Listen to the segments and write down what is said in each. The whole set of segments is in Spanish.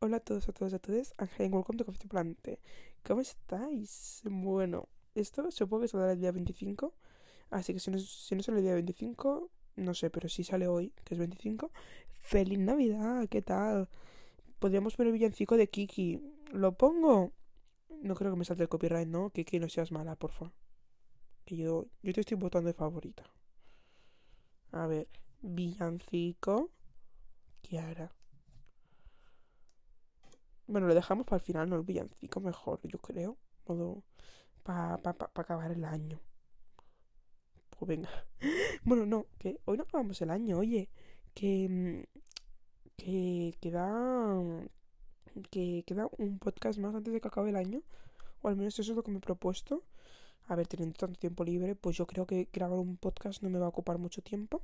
Hola a todos, a todos, a todos. Ángel, welcome to Coffee Plante. ¿Cómo estáis? Bueno, esto supongo que saldrá el día 25. Así que si no, si no sale el día 25, no sé, pero si sale hoy, que es 25. ¡Feliz Navidad! ¿Qué tal? Podríamos poner el villancico de Kiki. ¿Lo pongo? No creo que me salte el copyright, ¿no? Kiki, no seas mala, porfa. Que yo, yo te estoy votando de favorita. A ver, villancico. Kiara. Bueno, lo dejamos para el final, no el villancico mejor, yo creo. Para pa, pa, acabar el año. Pues venga. Bueno, no, que hoy no acabamos el año, oye. Que. Que queda. Que queda un podcast más antes de que acabe el año. O al menos eso es lo que me he propuesto. A ver, teniendo tanto tiempo libre, pues yo creo que grabar un podcast no me va a ocupar mucho tiempo.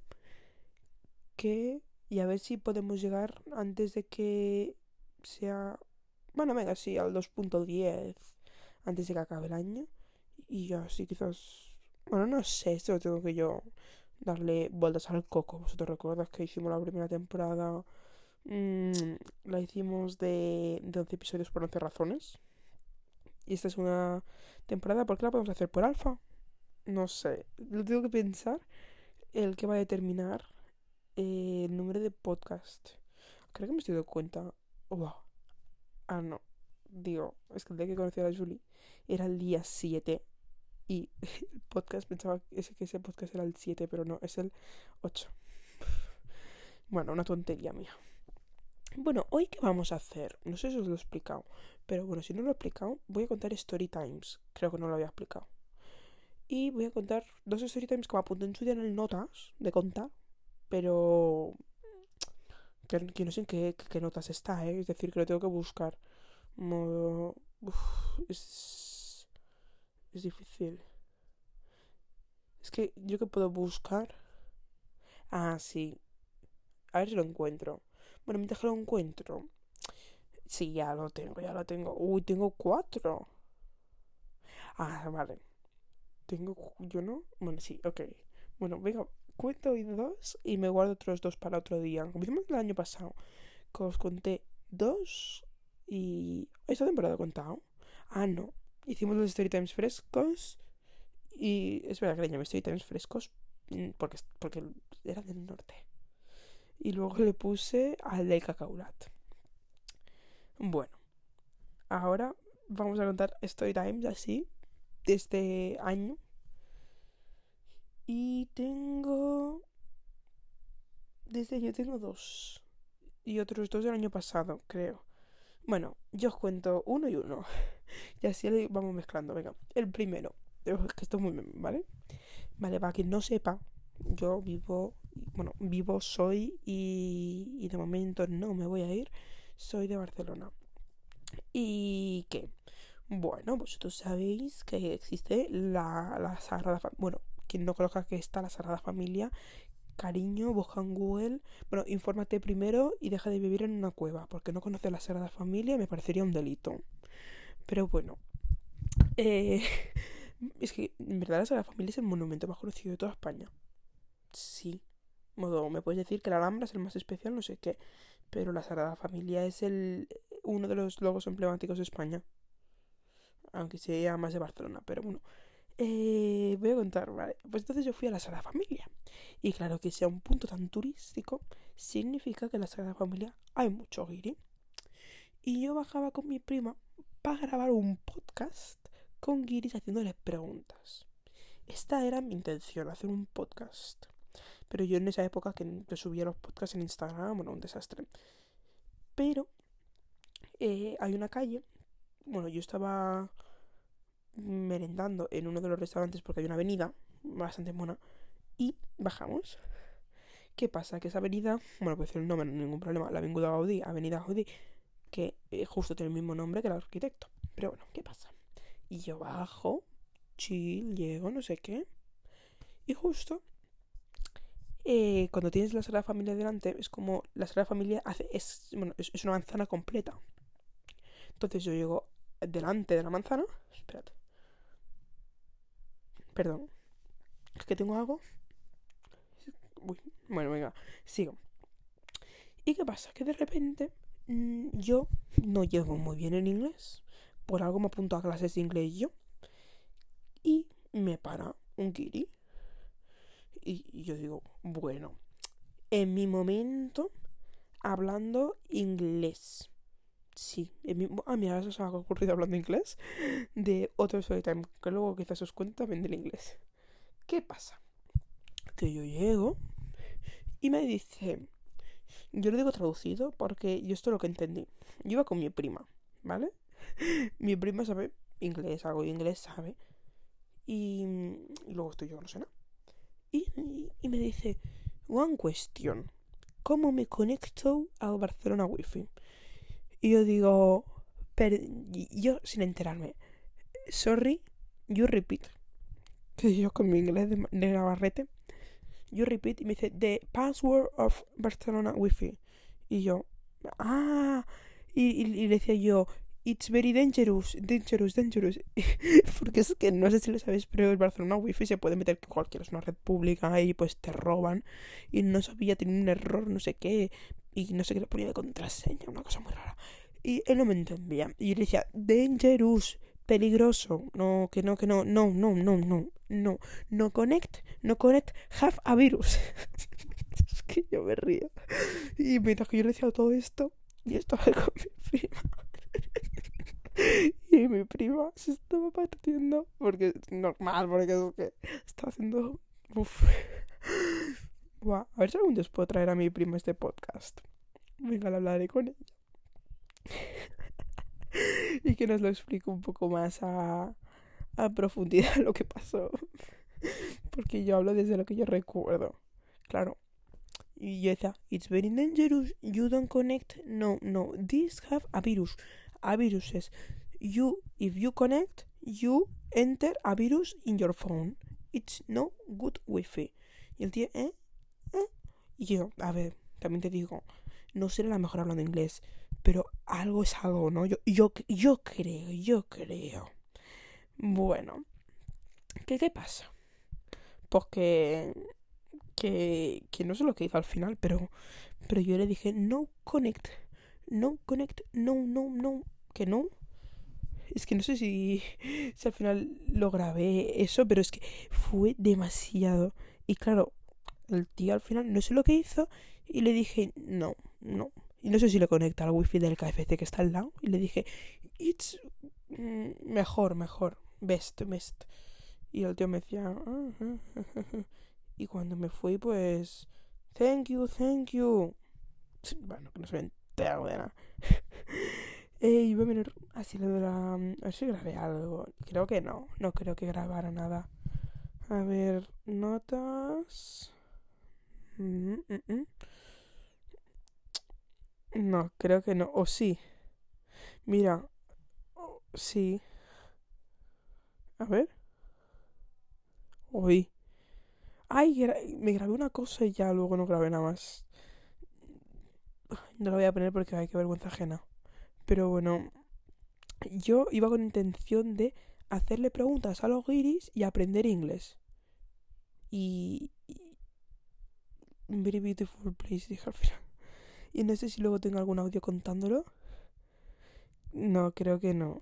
Que. Y a ver si podemos llegar antes de que sea bueno, venga, sí, al 2.10 antes de que acabe el año. Y ya sí, quizás... Bueno, no sé, esto tengo que yo darle vueltas al coco. ¿Vosotros recuerdas que hicimos la primera temporada? Mmm, la hicimos de, de 11 episodios por 11 razones. Y esta es una temporada, ¿por qué la podemos hacer por alfa? No sé, lo tengo que pensar. El que va a determinar eh, el número de podcast. Creo que me estoy dando cuenta. Wow. Ah, no. Digo, es que el día que conocí a la Julie era el día 7 y el podcast pensaba que ese, podcast era el 7, pero no, es el 8. Bueno, una tontería mía. Bueno, hoy qué vamos a hacer? No sé si os lo he explicado, pero bueno, si no lo he explicado, voy a contar story times. Creo que no lo había explicado. Y voy a contar dos story times que me apunté en su día en el notas de contar, pero que no sé en qué, notas está, ¿eh? Es decir, que lo tengo que buscar. Es... Es difícil. Es que yo que puedo buscar... Ah, sí. A ver si lo encuentro. Bueno, mientras que lo encuentro... Sí, ya lo tengo, ya lo tengo. Uy, tengo cuatro. Ah, vale. Tengo... ¿Yo no? Bueno, sí, ok. Bueno, venga, cuento hoy dos y me guardo otros dos para otro día. Como hicimos el año pasado, os conté dos y... ¿Esta temporada he contado? Ah, no. Hicimos los story times frescos y... Es verdad que le llamé story times frescos porque, porque era del norte. Y luego le puse al de Cacaulat. Bueno, ahora vamos a contar story times así de este año y tengo... Desde yo tengo dos. Y otros dos del año pasado, creo. Bueno, yo os cuento uno y uno. y así vamos mezclando. Venga, el primero. Que esto es muy bien, ¿vale? Vale, para quien no sepa, yo vivo, bueno, vivo, soy y, y de momento no me voy a ir. Soy de Barcelona. ¿Y qué? Bueno, vosotros sabéis que existe la, la Sagrada Bueno, quien no conozca que está la Sagrada Familia, cariño, busca en Google. Bueno, infórmate primero y deja de vivir en una cueva, porque no conoces la Sagrada Familia me parecería un delito. Pero bueno, eh, es que en verdad la Sagrada Familia es el monumento más conocido de toda España. Sí. Modo, me puedes decir que la Alhambra es el más especial, no sé qué, pero la Sagrada Familia es el uno de los logos emblemáticos de España. Aunque sea más de Barcelona, pero bueno. Eh, voy a contar, ¿vale? Pues entonces yo fui a la Sagrada Familia. Y claro que sea un punto tan turístico, significa que en la Sagrada Familia hay mucho guiri. Y yo bajaba con mi prima para grabar un podcast con guiris haciéndoles preguntas. Esta era mi intención, hacer un podcast. Pero yo en esa época que, subía los podcasts en Instagram, bueno, un desastre. Pero eh, hay una calle. Bueno, yo estaba merendando en uno de los restaurantes porque hay una avenida bastante buena y bajamos. ¿Qué pasa? Que esa avenida, bueno, decir el nombre, no ningún problema, la Avenida Gaudí, Avenida Gaudí, que eh, justo tiene el mismo nombre que el arquitecto. Pero bueno, ¿qué pasa? Y yo bajo, chill, llego, no sé qué. Y justo, eh, cuando tienes la Sagrada Familia delante, es como la Sagrada Familia hace, es, bueno, es, es una manzana completa. Entonces yo llego delante de la manzana, espérate. Perdón. Es que tengo algo. Bueno, venga, sigo. ¿Y qué pasa? Que de repente mm, yo no llevo muy bien en inglés. Por algo me apunto a clases de inglés yo. Y me para un guiri. Y yo digo, bueno, en mi momento hablando inglés. Sí, ah, mira, eso se me ha ocurrido hablando inglés de otro time que luego quizás os cuente también del inglés. ¿Qué pasa? Que yo llego y me dice, yo lo digo traducido porque yo esto es lo que entendí. Yo iba con mi prima, ¿vale? mi prima sabe inglés, algo de inglés sabe. Y, luego estoy yo, no sé nada. Y, y, me dice, one question. ¿Cómo me conecto al Barcelona Wi-Fi? Y yo digo, pero yo sin enterarme, sorry, you repeat. Que yo con mi inglés de, de Navarrete, you repeat, y me dice, the password of Barcelona Wi-Fi. Y yo, ah, y, y, le decía yo, It's very dangerous, dangerous, dangerous. Porque es que no sé si lo sabéis, pero el Barcelona Wi-Fi se puede meter que cualquiera es una red pública y pues te roban. Y no sabía, tenía un error, no sé qué. Y no sé qué le ponía de contraseña, una cosa muy rara. Y él no me entendía. Y yo le decía, dangerous, peligroso. No, que no, que no, no, no, no, no, no. No connect, no connect, have a virus. es que yo me río. Y mientras que yo le decía todo esto, y estaba con mi prima. y mi prima se estaba partiendo porque es normal, porque es que estaba haciendo... Uf. A ver si algún día puedo traer a mi prima este podcast. Venga, la hablaré con ella. y que nos lo explique un poco más a, profundidad lo que pasó. porque yo hablo desde lo que yo recuerdo. Claro. Y yo it's very dangerous, you don't connect, no, no, this have a virus a viruses. You, if you connect, you enter a virus in your phone. It's no good wifi. Y el tío, ¿eh? Y yo, a ver, también te digo, no seré la mejor hablando inglés, pero algo es algo, ¿no? Yo, yo, yo creo, yo creo. Bueno, ¿qué, qué pasa? Porque que, que no sé lo que hizo al final, pero, pero yo le dije, no connect, no connect, no, no, no, que no. Es que no sé si, si al final lo grabé eso, pero es que fue demasiado. Y claro, el tío al final no sé lo que hizo y le dije, no, no. Y no sé si le conecta al wifi del KFC que está al lado. Y le dije, it's mm, mejor, mejor, best, best. Y el tío me decía, ah, ah, ah, y cuando me fui, pues, thank you, thank you. Bueno, que no se me entero de nada. Eh, iba a venir así lo de la... A ver si grabé algo. Creo que no. No creo que grabara nada. A ver, notas... Mm, mm, no, creo que no. O sí. Mira. sí. A ver. Uy. Ay, me grabé una cosa y ya luego no grabé nada más. No lo voy a poner porque hay que vergüenza ajena. Pero bueno, yo iba con intención de hacerle preguntas a los guiris y aprender inglés. Y, Very beautiful place, dije al final. Y no sé si luego tengo algún audio contándolo. No, creo que no.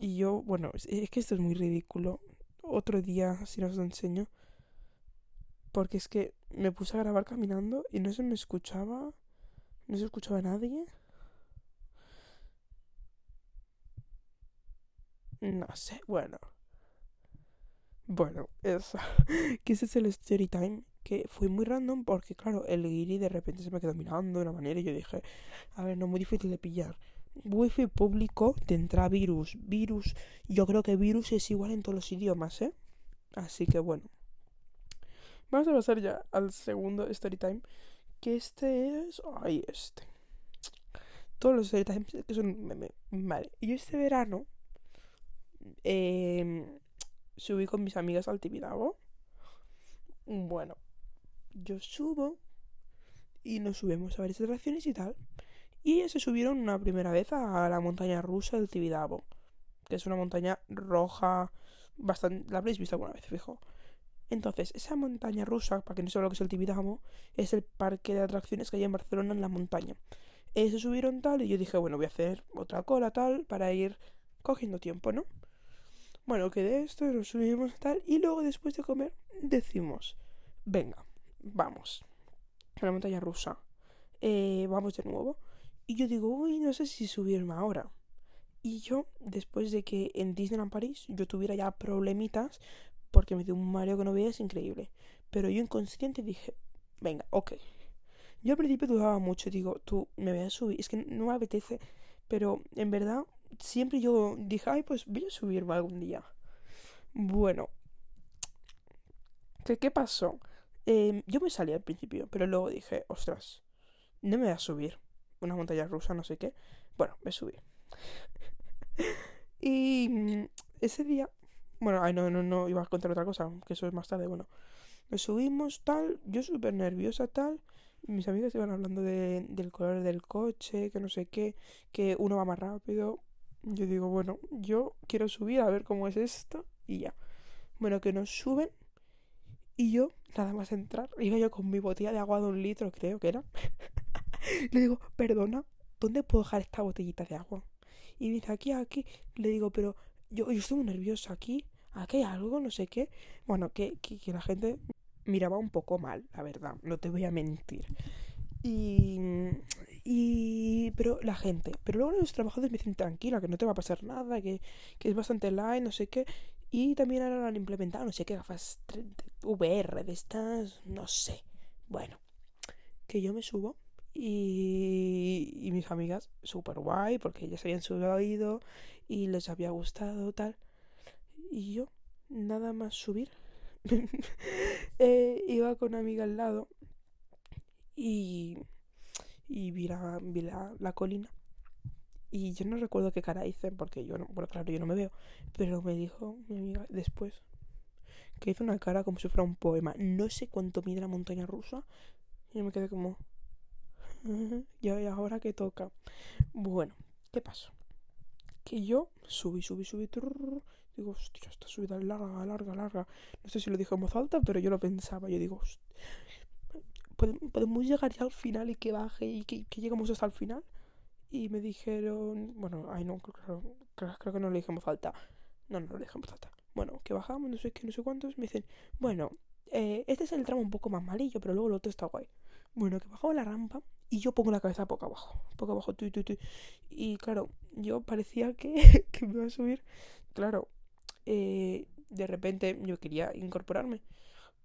Y yo, bueno, es que esto es muy ridículo. Otro día, si no os lo enseño. Porque es que me puse a grabar caminando y no se me escuchaba. No se escuchaba nadie. No sé, bueno. Bueno, eso. que ese es el story time. Que fue muy random porque, claro, el guiri de repente se me quedó mirando de una manera y yo dije, a ver, no, muy difícil de pillar. Wifi público tendrá virus. Virus, yo creo que virus es igual en todos los idiomas, ¿eh? Así que bueno. Vamos a pasar ya al segundo story time. Que este es. Ay, este. Todos los story times que son. Vale. Y este verano eh, subí con mis amigas al Tibidabo. Bueno, yo subo y nos subimos a varias atracciones y tal. Y ellos se subieron una primera vez a la montaña rusa del Tibidabo, que es una montaña roja, bastante... La habréis visto alguna vez, fijo. Entonces, esa montaña rusa, para que no sepa lo que es el Tibidabo, es el parque de atracciones que hay en Barcelona en la montaña. eh, se subieron tal y yo dije, bueno, voy a hacer otra cola tal para ir cogiendo tiempo, ¿no? Bueno, que de esto nos subimos tal y luego después de comer decimos, venga, vamos a la montaña rusa, eh, vamos de nuevo. Y yo digo, uy, no sé si subirme ahora. Y yo, después de que en Disneyland París yo tuviera ya problemitas, porque me dio un mareo que no veía, es increíble. Pero yo inconsciente dije, venga, ok. Yo al principio dudaba mucho, digo, tú me voy a subir, es que no me apetece. Pero en verdad, siempre yo dije, ay, pues voy a subirme algún día. Bueno, ¿qué, qué pasó? Em, yo me salí al principio, pero luego dije, ostras, no me voy a subir. Una montaña rusa, no sé qué. Bueno, me subí. y mm, ese día, bueno, ay, no, no, no, iba a contar otra cosa, que eso es más tarde, bueno. Me subimos, tal, yo súper nerviosa, tal. Mis amigas iban hablando de, del color del coche, que no sé qué, que uno va más rápido. Yo digo, bueno, yo quiero subir a ver cómo es esto y ya. Bueno, que nos suben y yo, nada más entrar, iba yo con mi botella de agua de un litro, creo que era. Le digo, perdona, ¿dónde puedo dejar esta botellita de agua? Y me dice, aquí, aquí. Le digo, pero yo, yo estoy muy nerviosa aquí. Aquí hay algo, no sé qué. Bueno, que, que, la gente miraba un poco mal, la verdad, no te voy a mentir. Y, y pero la gente, pero luego los trabajadores me dicen tranquila, que no te va a pasar nada, que, que es bastante light, no sé qué. Y también ahora han implementado, no sé qué gafas VR de estas, no sé. Bueno, que yo me subo y, y mis amigas, súper guay, porque ellas habían subido y les había gustado tal. Y yo, nada más subir, eh, iba con una amiga al lado y, y vi, la, vi la, la, colina. Y yo no recuerdo qué cara hice, porque yo no, bueno, claro, yo no me veo, pero me dijo mi amiga después que hizo una cara como si fuera un poema. No sé cuánto mide la montaña rusa. Y me quedé como... ¿Y ahora qué toca? Bueno, ¿qué pasó? Que yo subí, subí, subí. digo, hostia, esta subida es larga, larga, larga. No sé si lo dije en voz alta, pero yo lo pensaba. Yo digo, podemos llegar ya al final y que baje y que, lleguemos hasta el final. Y me dijeron, bueno, ay no, claro, creo, que no lo dije en voz alta. No, no lo dije en voz alta. Bueno, que bajamos, no sé qué, no sé cuántos. Me dicen, bueno, eh, este es el tramo un poco más malillo, pero luego el otro está guay. Bueno, que bajamos la rampa y yo pongo la cabeza poco abajo, poco abajo, tu, tu, tu. Y claro, yo parecía que, que me iba a subir. Claro, eh, de repente yo quería incorporarme.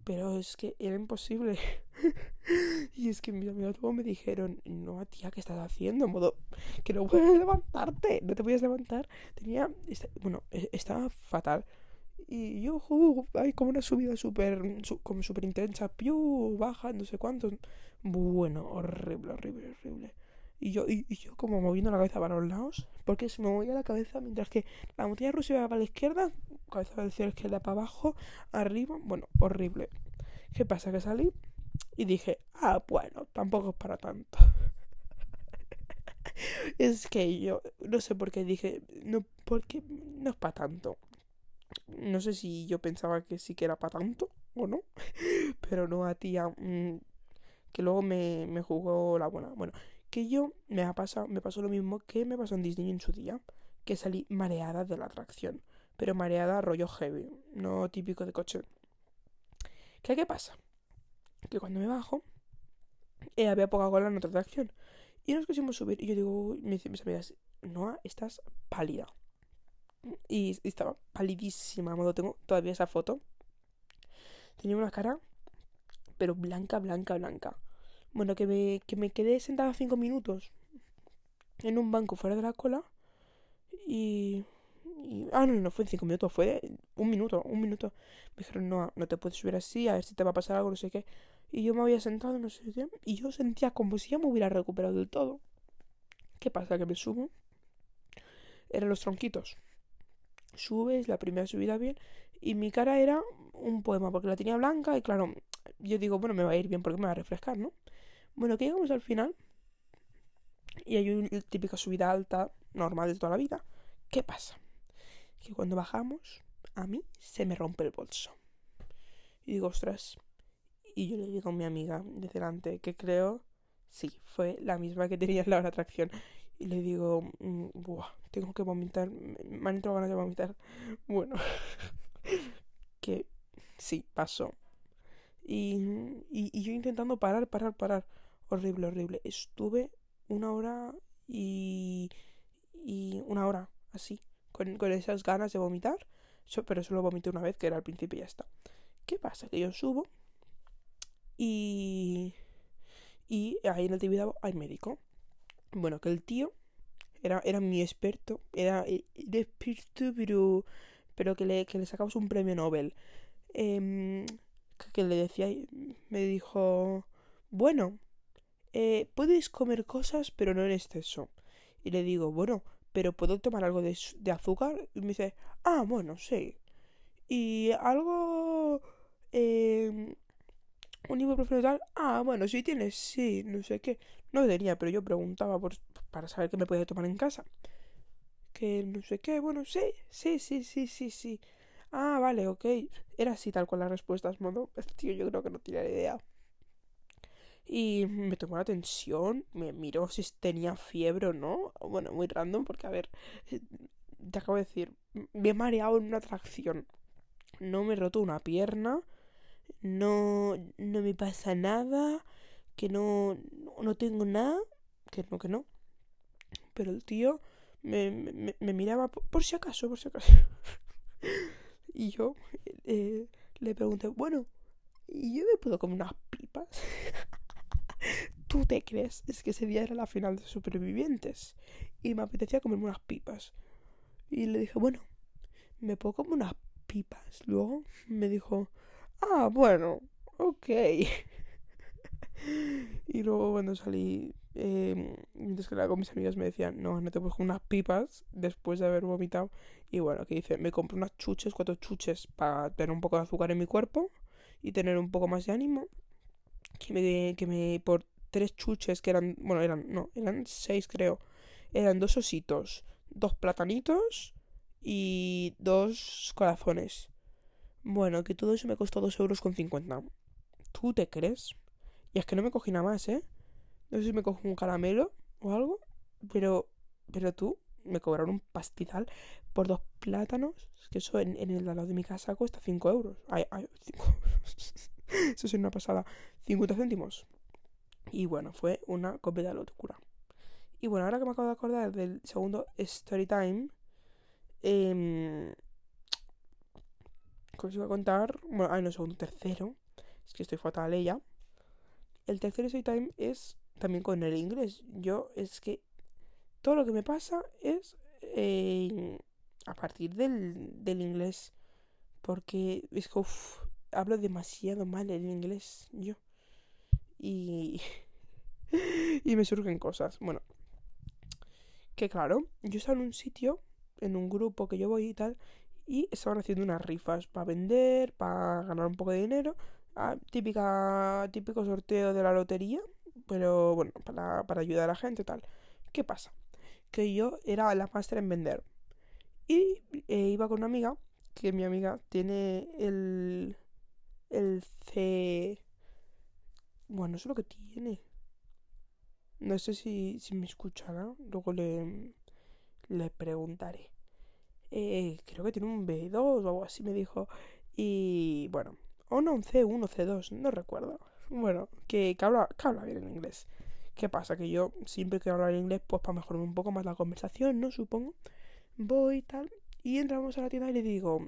Pero es que era imposible. y es que mis amigos luego me dijeron, no, tía, ¿qué estás haciendo? En modo, que no puedes levantarte, no te puedes levantar. Tenía, bueno, e, estaba fatal. Y yo, hay como una subida súper, como súper intensa, piu, baja, no sé cuánto. Bueno, horrible, horrible, horrible. Y yo, y, yo como moviendo la cabeza para los lados, porque se me movía la cabeza mientras que la montaña rusa iba para la izquierda, cabeza del cielo izquierda para abajo, arriba, bueno, horrible. ¿Qué pasa? Que salí y dije, ah, bueno, tampoco es para tanto. es que yo, no sé por qué dije, no, porque no es para tanto. No sé si yo pensaba que sí que era para tanto o no, pero no a tía, mm, que luego me, me jugó la buena. Bueno, que yo me ha pasado, me pasó lo mismo que me pasó en Disney en su día, que salí mareada de la atracción, pero mareada rollo heavy, no típico de coche. ¿Qué, qué pasa? Que cuando me bajo, eh, había poca cola en otra atracción. Y nos quisimos subir. Y yo digo, me dicen mis amigas, Noah, estás pálida. Y, estaba palidísima. Modo, tengo todavía esa foto. Tenía una cara, pero blanca, blanca, blanca. Bueno, que me, que me quedé sentada cinco minutos en un banco fuera de la cola y, Ah, no, no fue en cinco minutos, fue un minuto, un minuto. Me dijeron, no, no te puedes subir así, a ver si te va a pasar algo, no sé qué. Y yo me había sentado, no sé qué, y yo sentía como si ya me hubiera recuperado del todo. ¿Qué pasa? Que me subo. Eran los tronquitos. Subes, la primera subida bien, y mi cara era un poema, porque la tenía blanca, y claro, yo digo, bueno, me va a ir bien porque me va a refrescar, ¿no? Bueno, que llegamos al final y hay una típica subida alta normal de toda la vida. ¿Qué pasa? Que cuando bajamos, a mí se me rompe el bolso. Y digo, ostras. Y yo le digo a mi amiga de delante que creo Sí, fue la misma que tenía en la atracción. Y le digo, mm, buah, tengo que vomitar. Me han entrado ganas de vomitar. Bueno, que sí, pasó. Y, y, yo intentando parar, parar, parar. Horrible, horrible. Estuve una hora y, y una hora así, con, con esas ganas de vomitar. pero solo vomité una vez, que era al principio y ya está. ¿Qué pasa? Que yo subo y, y ahí en el Tibidabo hay médico. Bueno, que el tío era, era mi experto, era el experto, pero, pero que, le, que le sacamos un premio Nobel. Eh, que le decía, me dijo, bueno, eh, puedes comer cosas, pero no en exceso. Y le digo, bueno, pero ¿puedo tomar algo de, azúcar? Y me dice, ah, bueno, sí. Y algo... Eh, un ibuprofeno tal, ah, bueno, si tienes, sí, no sé qué. No tenía, pero yo preguntaba por, para saber qué me podía tomar en casa. Que no sé qué, bueno, sí, sí, sí, sí, sí, sí. Ah, vale, ok. Era así tal cual las respuestas, modo. Tío, yo creo que no tenía idea. Y me tomó la atención, me miró si tenía fiebre o no. Bueno, muy random, porque a ver, eh, te acabo de decir, me he mareado en una atracción. No me he roto una pierna, no, no me pasa nada, que no, no tengo nada, que no, que no. Pero el tío me, me, me miraba por si acaso, por si acaso. Y yo eh, le pregunté, bueno, ¿y yo me puedo comer unas pipas? ¿Tú te crees? Es que ese día era la final de supervivientes y me apetecía comerme unas pipas. Y le dije, bueno, ¿me puedo comer unas pipas? Luego me dijo, ah, bueno, ok. y luego cuando salí, eh, mientras que con mis amigas me decían, no, no te puedes unas pipas después de haber vomitado. Y bueno, que dice, me compro unas chuches, cuatro chuches para tener un poco de azúcar en mi cuerpo y tener un poco más de ánimo. Que me, que me por tres chuches que eran, bueno, eran, no, eran seis creo. Eran dos ositos, dos platanitos y dos corazones. Bueno, que todo eso me costó dos euros con cincuenta. ¿Tú te crees? Y es que no me cogí nada más, ¿eh? No sé si me cogí un caramelo o algo, pero, pero tú, me cobraron un pastizal por dos plátanos, que eso en, el lado de mi casa cuesta 5 euros. Ay, ay, 5 euros. eso es una pasada. 50 céntimos. Y bueno, fue una completa locura. Y bueno, ahora que me acabo de acordar del segundo Story Time, eh, os iba a contar? Bueno, ay, no, segundo, tercero. Es que estoy fatal ella. El tercer Story Time es también con el inglés. Yo es que todo lo que me pasa es eh, a partir del, del inglés. Porque es que hablo demasiado mal el inglés yo. Y, y me surgen cosas. Bueno, que claro, yo estaba en un sitio, en un grupo que yo voy y tal, y estaban haciendo unas rifas para vender, para ganar un poco de dinero. Ah, típica, típico sorteo de la lotería, pero bueno, para, para ayudar a la gente tal. ¿Qué pasa? que yo era la máster en vender. Y eh, iba con una amiga, que mi amiga tiene el, el C... Bueno, eso es lo que tiene. No sé si, si me escuchará. Luego le, le preguntaré. Eh, creo que tiene un B2 o algo así, me dijo. Y bueno, o no, un C1, C2, no recuerdo. Bueno, que, que, habla, habla bien en inglés. ¿Qué pasa? Que yo siempre quiero hablar inglés, pues para mejorar un poco más la conversación, ¿no? Supongo. Voy y tal. Y entramos a la tienda y le digo,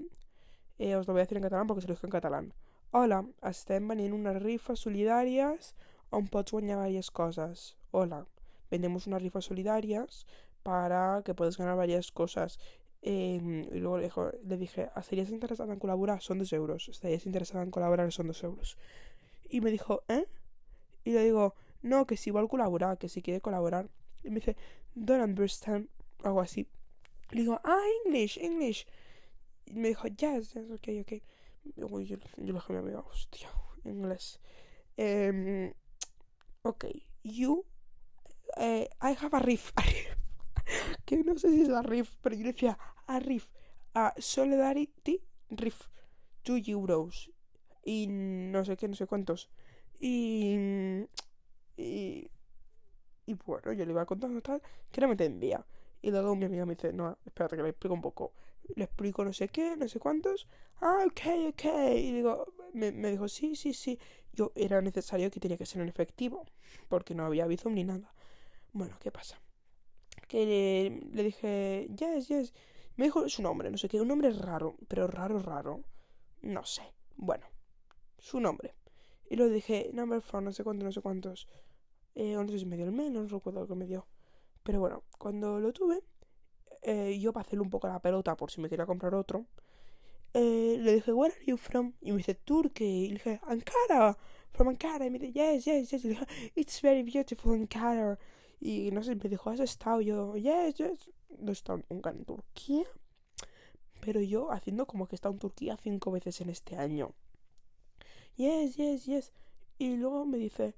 eh, os lo voy a decir en catalán porque se lo digo en catalán. Hola, estem venint unas rifas solidarias on pots guanyar varias cosas. Hola, vendemos unas rifas solidarias para que puedas ganar varias cosas. Y luego le, dijo, le dije, ¿estarías interesada en colaborar? Son dos euros. ¿Estarías interesada en colaborar? Son dos euros. Y me dijo, ¿eh? Y le digo, no, que si igual colaborar, que si quiere colaborar. Y me dice, don't understand, algo así. Le digo, ah, English, English. Y me dijo, yes, yes, ok, ok. yo, yo, le dije a mi amiga, hostia, inglés. Um, ok, you, uh, I have a riff. que no sé si es a riff, pero yo decía, a riff. A Solidarity Riff. 2 euros. Y no sé qué, no sé cuántos. Y y Y bueno, yo le iba contando tal, que no me entendía. Y luego mi amiga me dice, no, espérate que le explico un poco. Le explico no sé qué, no sé cuántos. Ah, ok, ok. Y digo, me, me dijo, sí, sí, sí. Yo era necesario que tenía que ser en efectivo, porque no había Bizum ni nada. Bueno, ¿qué pasa? Que le, dije, yes, yes. Me dijo su nombre, no sé qué, un nombre raro, pero raro, raro. No sé. Bueno, su nombre. Y lo dije, number four, no sé cuántos, no sé cuántos. Eh, no sé si me dio el no recuerdo lo que me dio. Pero bueno, cuando lo tuve, eh, yo para hacerle un poco la pelota por si me quería comprar otro, eh, le dije, where are you from? Y me dice, Turkey. Y le dije, Ankara, from Ankara. Y me dice, yes, yes, yes. Y le dije, it's very beautiful Ankara. Y no sé, me dijo, ¿has estado? yo, yes, yes. No he estado nunca en Turquía. Pero yo haciendo como que he estado en Turquía cinco veces en este año. Yes, yes, yes. Y luego me dice,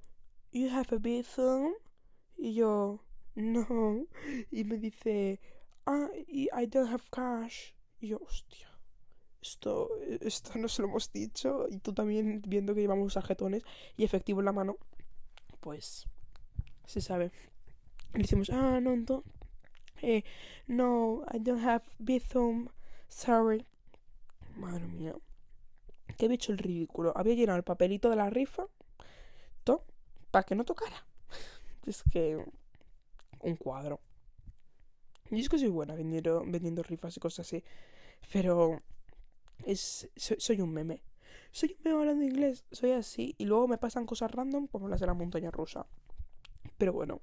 you have a visum? Y yo, no. Y me dice, ah, I don't have cash. Y yo, hostia. Esto, esto no se lo hemos dicho. Y tú también viendo que llevamos tarjetones y efectivo en la mano. Pues se sabe. Y decimos, ah, no, no. Eh, no, I don't have Bizum. Sorry. Madre mía. Que he hecho el ridículo. Había llenado el papelito de la rifa. Para que no tocara. Es que. Un cuadro. Y es que soy buena vendiendo, vendiendo rifas y cosas así. Pero. Es, soy, soy un meme. Soy un meme hablando inglés. Soy así. Y luego me pasan cosas random como las de la montaña rusa. Pero bueno.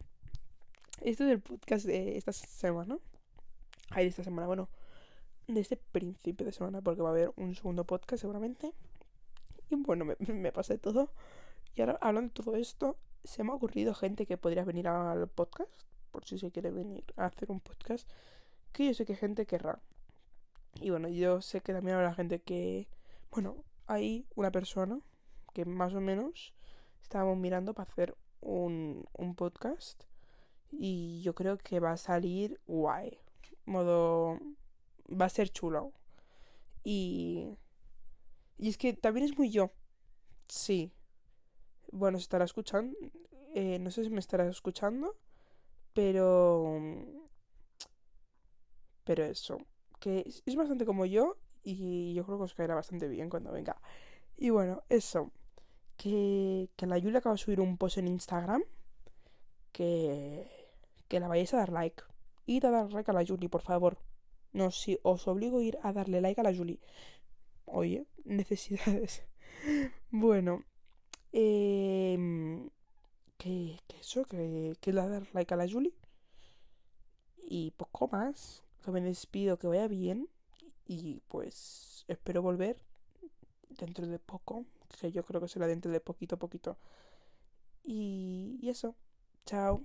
Este es el podcast de esta semana. Ay, de esta semana, bueno. De este principio de semana, porque va a haber un segundo podcast seguramente. Y bueno, me, me pasé todo. Y ahora, hablando de todo esto, se me ha ocurrido gente que podría venir al podcast. Por si se quiere venir a hacer un podcast. Que yo sé que gente querrá. Y bueno, yo sé que también habrá gente que. Bueno, hay una persona que más o menos estábamos mirando para hacer un, un podcast y yo creo que va a salir guay. Modo. Va a ser chulo. Y. Y es que también es muy yo. Sí. Bueno, se estará escuchando. Eh, no sé si me estará escuchando. Pero. Pero eso. Que es bastante como yo. Y yo creo que os caerá bastante bien cuando venga. Y bueno, eso. Que, que la Julia acaba de subir un post en Instagram. Que que la vayáis a dar like. Id a dar like a la Julie, por favor. No, si os obligo a ir a darle like a la Julie. Oye, necesidades. bueno, eh, que, que, eso, que, que a dar like a la Julie. Y poco más. Que me despido, que vaya bien. Y pues espero volver dentro de poco. Que yo creo que será dentro de poquito a poquito. Y, y eso. Chao.